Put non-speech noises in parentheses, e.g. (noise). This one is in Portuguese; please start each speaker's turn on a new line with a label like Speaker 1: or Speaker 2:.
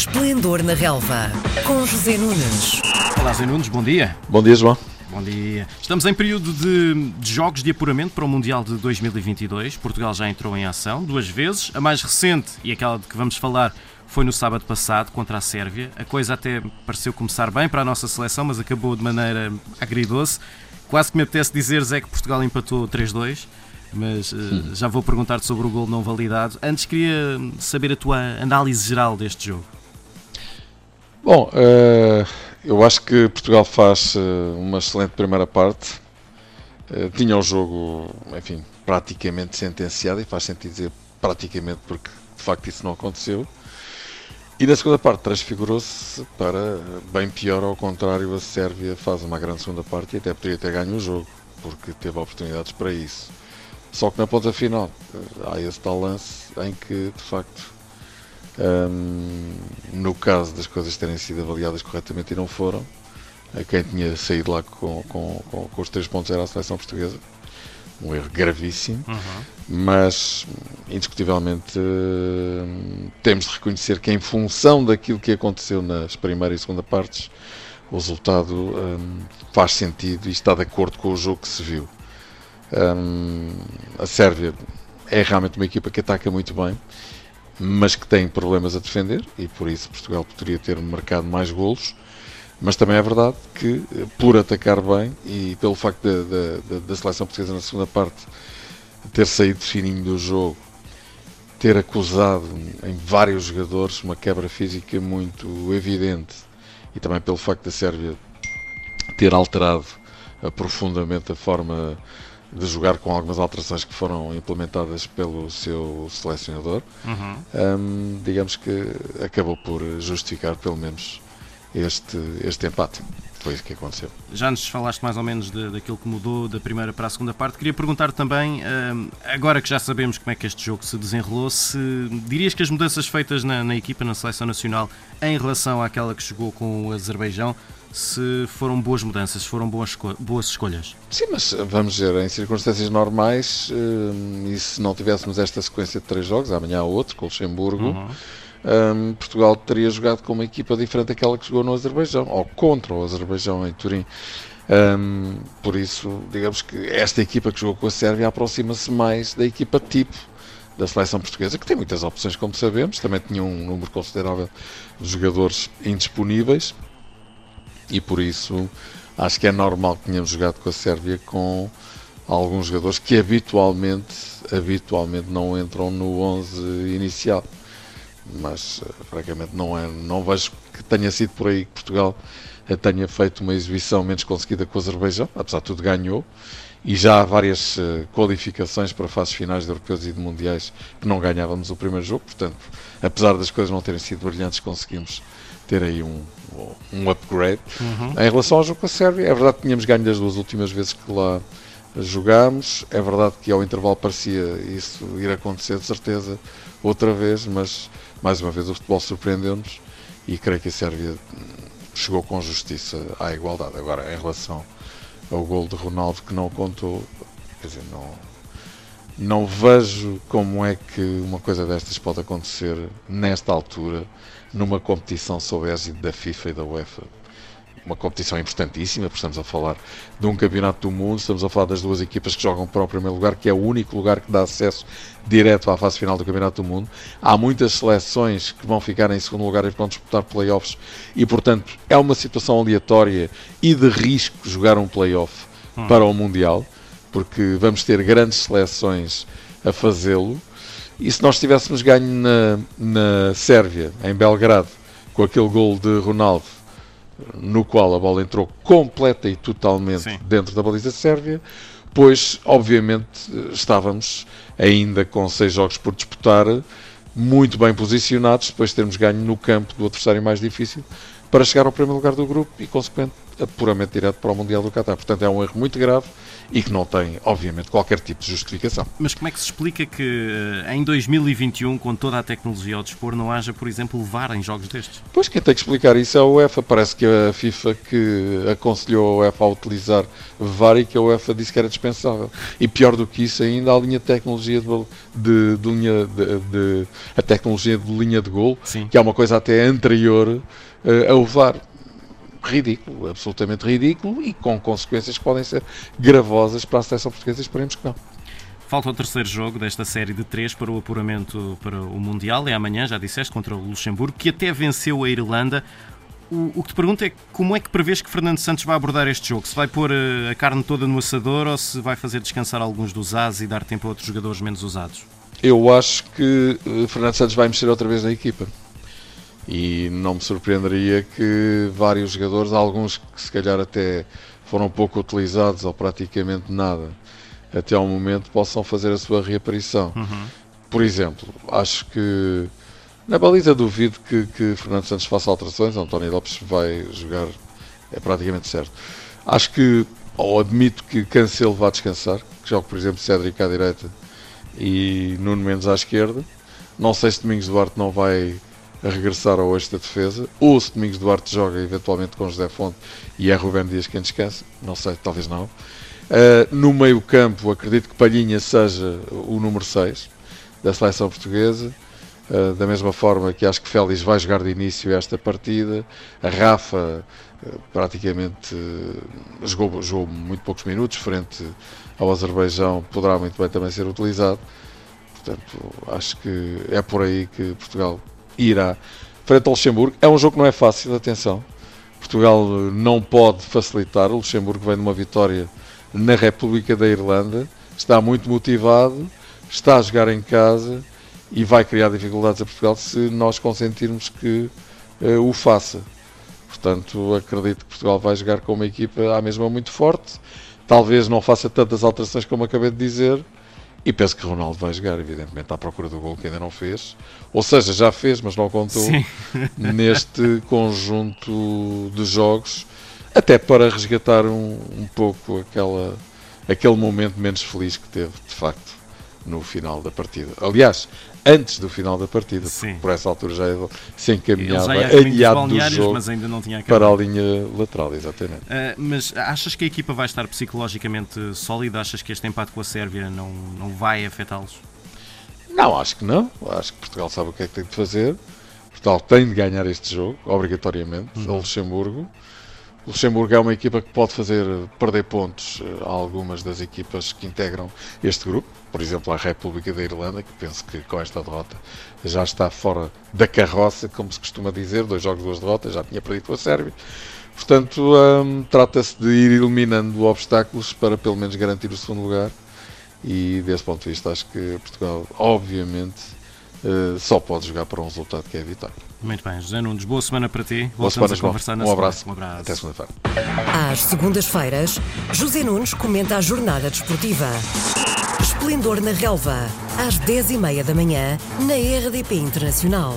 Speaker 1: Esplendor na Relva, com José Nunes.
Speaker 2: Olá, Zé Nunes, bom dia.
Speaker 3: Bom dia, João.
Speaker 2: Bom dia. Estamos em período de, de, jogos de apuramento para o Mundial de 2022. Portugal já entrou em ação duas vezes. A mais recente, e aquela de que vamos falar, foi no sábado passado contra a Sérvia. A coisa até pareceu começar bem para a nossa seleção, mas acabou de maneira agridoce. Quase que me apetece dizer, Zé, que Portugal empatou 3-2 mas uh, já vou perguntar-te sobre o gol não validado. Antes queria saber a tua análise geral deste jogo.
Speaker 3: Bom, uh, eu acho que Portugal faz uh, uma excelente primeira parte. tinha o jogo, enfim, praticamente sentenciado e faz sentido dizer praticamente porque de facto isso não aconteceu. E na segunda parte transfigurou-se para bem pior, ao contrário, a Sérvia faz uma grande segunda parte e até poderia ter ganho o jogo, porque teve oportunidades para isso. Só que na ponta final há esse tal lance em que, de facto, um, no caso das coisas terem sido avaliadas corretamente e não foram, quem tinha saído lá com, com, com, com os três pontos era a seleção portuguesa. Um erro gravíssimo, uhum. mas indiscutivelmente temos de reconhecer que, em função daquilo que aconteceu nas primeira e segunda partes, o resultado um, faz sentido e está de acordo com o jogo que se viu. Um, a Sérvia é realmente uma equipa que ataca muito bem, mas que tem problemas a defender e por isso Portugal poderia ter marcado mais golos. Mas também é verdade que, por atacar bem e pelo facto da, seleção portuguesa na segunda parte ter saído fininho do jogo, ter acusado em vários jogadores uma quebra física muito evidente e também pelo facto da Sérvia ter alterado profundamente a forma de jogar com algumas alterações que foram implementadas pelo seu selecionador, uhum. um, digamos que acabou por justificar pelo menos este, este empate. Foi isso que aconteceu.
Speaker 2: Já nos falaste mais ou menos de, daquilo que mudou da primeira para a segunda parte. Queria perguntar também, agora que já sabemos como é que este jogo se desenrolou, se dirias que as mudanças feitas na, na equipa, na seleção nacional, em relação àquela que jogou com o Azerbaijão, se foram boas mudanças, se foram boas, boas escolhas.
Speaker 3: Sim, mas vamos ver, em circunstâncias normais, e se não tivéssemos esta sequência de três jogos, amanhã há outro, com o Luxemburgo, uhum. um, Portugal teria jogado com uma equipa diferente daquela que jogou no Azerbaijão, ou contra o Azerbaijão em Turim. Um, por isso, digamos que esta equipa que jogou com a Sérvia aproxima-se mais da equipa tipo da seleção portuguesa, que tem muitas opções, como sabemos, também tinha um número considerável de jogadores indisponíveis e por isso acho que é normal que tenhamos jogado com a Sérvia com alguns jogadores que habitualmente, habitualmente não entram no 11 inicial. Mas, eh, francamente, não, é, não vejo que tenha sido por aí que Portugal eh, tenha feito uma exibição menos conseguida com o Azerbaijão, apesar de tudo ganhou, e já há várias uh, qualificações para fases finais de europeus e de mundiais que não ganhávamos o primeiro jogo, portanto, apesar das coisas não terem sido brilhantes, conseguimos ter aí um, um upgrade. Uhum. Em relação ao jogo com a Sérvia, é verdade que tínhamos ganho das duas últimas vezes que lá jogámos, é verdade que ao intervalo parecia isso ir acontecer de certeza outra vez, mas mais uma vez o futebol surpreendeu-nos e creio que a Sérvia chegou com justiça à igualdade. Agora, em relação ao gol de Ronaldo que não contou, quer dizer, não, não vejo como é que uma coisa destas pode acontecer nesta altura numa competição sob égide da FIFA e da UEFA. Uma competição importantíssima, porque estamos a falar de um campeonato do mundo, estamos a falar das duas equipas que jogam para o primeiro lugar, que é o único lugar que dá acesso direto à fase final do campeonato do mundo. Há muitas seleções que vão ficar em segundo lugar e vão disputar playoffs, e portanto é uma situação aleatória e de risco jogar um playoff hum. para o Mundial, porque vamos ter grandes seleções a fazê-lo e se nós tivéssemos ganho na, na Sérvia, em Belgrado, com aquele gol de Ronaldo, no qual a bola entrou completa e totalmente Sim. dentro da baliza sérvia, pois obviamente estávamos ainda com seis jogos por disputar, muito bem posicionados, depois de termos ganho no campo do adversário mais difícil, para chegar ao primeiro lugar do grupo e, consequente, puramente direto para o Mundial do Qatar. Portanto, é um erro muito grave e que não tem, obviamente, qualquer tipo de justificação.
Speaker 2: Mas como é que se explica que eh, em 2021, com toda a tecnologia ao dispor, não haja, por exemplo, levar em jogos destes?
Speaker 3: Pois quem tem que explicar isso é a UEFA. Parece que a FIFA que aconselhou a UEFA a utilizar VAR e que a UEFA disse que era dispensável. E pior do que isso ainda, a linha de tecnologia de, de, de linha de, de, a tecnologia de linha de gol, Sim. que é uma coisa até anterior uh, ao VAR ridículo, absolutamente ridículo e com consequências que podem ser gravosas para a seleção portuguesa. Esperemos que não.
Speaker 2: Falta o terceiro jogo desta série de três para o apuramento para o Mundial. É amanhã, já disseste, contra o Luxemburgo, que até venceu a Irlanda. O, o que te pergunto é como é que prevês que Fernando Santos vai abordar este jogo? Se vai pôr eh, a carne toda no assador ou se vai fazer descansar alguns dos ases e dar tempo a outros jogadores menos usados?
Speaker 3: Eu acho que eh, Fernando Santos vai mexer outra vez na equipa e não me surpreenderia que vários jogadores, alguns que se calhar até foram pouco utilizados ou praticamente nada até ao momento, possam fazer a sua reaparição. Uhum. Por exemplo, acho que na baliza duvido que, que Fernando Santos faça alterações, António Lopes vai jogar, é praticamente certo. Acho que, ou admito que Cancelo vá descansar, que jogue, por exemplo, Cédric à direita e Nuno Mendes à esquerda. Não sei se Domingos Duarte não vai a regressar ao eixo da defesa, ou se Domingos Duarte joga eventualmente com José Fonte e é Rubén Dias quem descansa, não sei, talvez não. Uh, no meio campo, acredito que Palhinha seja o número 6 da seleção portuguesa, uh, da mesma forma que acho que Félix vai jogar de início esta partida, a Rafa uh, praticamente jogou, jogou muito poucos minutos frente ao Azerbaijão, poderá muito bem também ser utilizado. Portanto, acho que é por aí que Portugal irá frente ao Luxemburgo. É um jogo que não é fácil, atenção. Portugal não pode facilitar. O Luxemburgo vem de uma vitória na República da Irlanda, está muito motivado, está a jogar em casa e vai criar dificuldades a Portugal se nós consentirmos que uh, o faça. Portanto, acredito que Portugal vai jogar com uma equipa à mesma muito forte. Talvez não faça tantas alterações como acabei de dizer, e penso que Ronaldo vai jogar, evidentemente, à procura do gol que ainda não fez. Ou seja, já fez, mas não contou (laughs) neste conjunto de jogos, até para resgatar um, um pouco aquela, aquele momento menos feliz que teve, de facto, no final da partida. Aliás, antes do final da partida, Sim. por essa altura já se encaminhava aliado do jogo
Speaker 2: mas ainda não tinha
Speaker 3: para a linha lateral, exatamente.
Speaker 2: Uh, mas achas que a equipa vai estar psicologicamente sólida? Achas que este empate com a Sérvia não, não vai afetá-los?
Speaker 3: Não, acho que não. Acho que Portugal sabe o que é que tem de fazer. Portugal tem de ganhar este jogo, obrigatoriamente, uhum. a Luxemburgo. O Luxemburgo é uma equipa que pode fazer perder pontos a algumas das equipas que integram este grupo, por exemplo, a República da Irlanda, que penso que com esta derrota já está fora da carroça, como se costuma dizer, dois jogos, duas derrotas, já tinha perdido com a Sérvia. Portanto, um, trata-se de ir eliminando obstáculos para pelo menos garantir o segundo lugar. E desse ponto de vista, acho que Portugal, obviamente, uh, só pode jogar para um resultado que é vitória.
Speaker 2: Muito bem, José Nunes, boa semana para ti.
Speaker 3: Boa Voltamos
Speaker 2: a conversar
Speaker 3: na
Speaker 2: um
Speaker 3: abraço.
Speaker 2: Um abraço.
Speaker 3: Até segunda-feira.
Speaker 1: Às segundas-feiras, José Nunes comenta a jornada desportiva. Esplendor na Relva, às 10h30 da manhã, na RDP Internacional.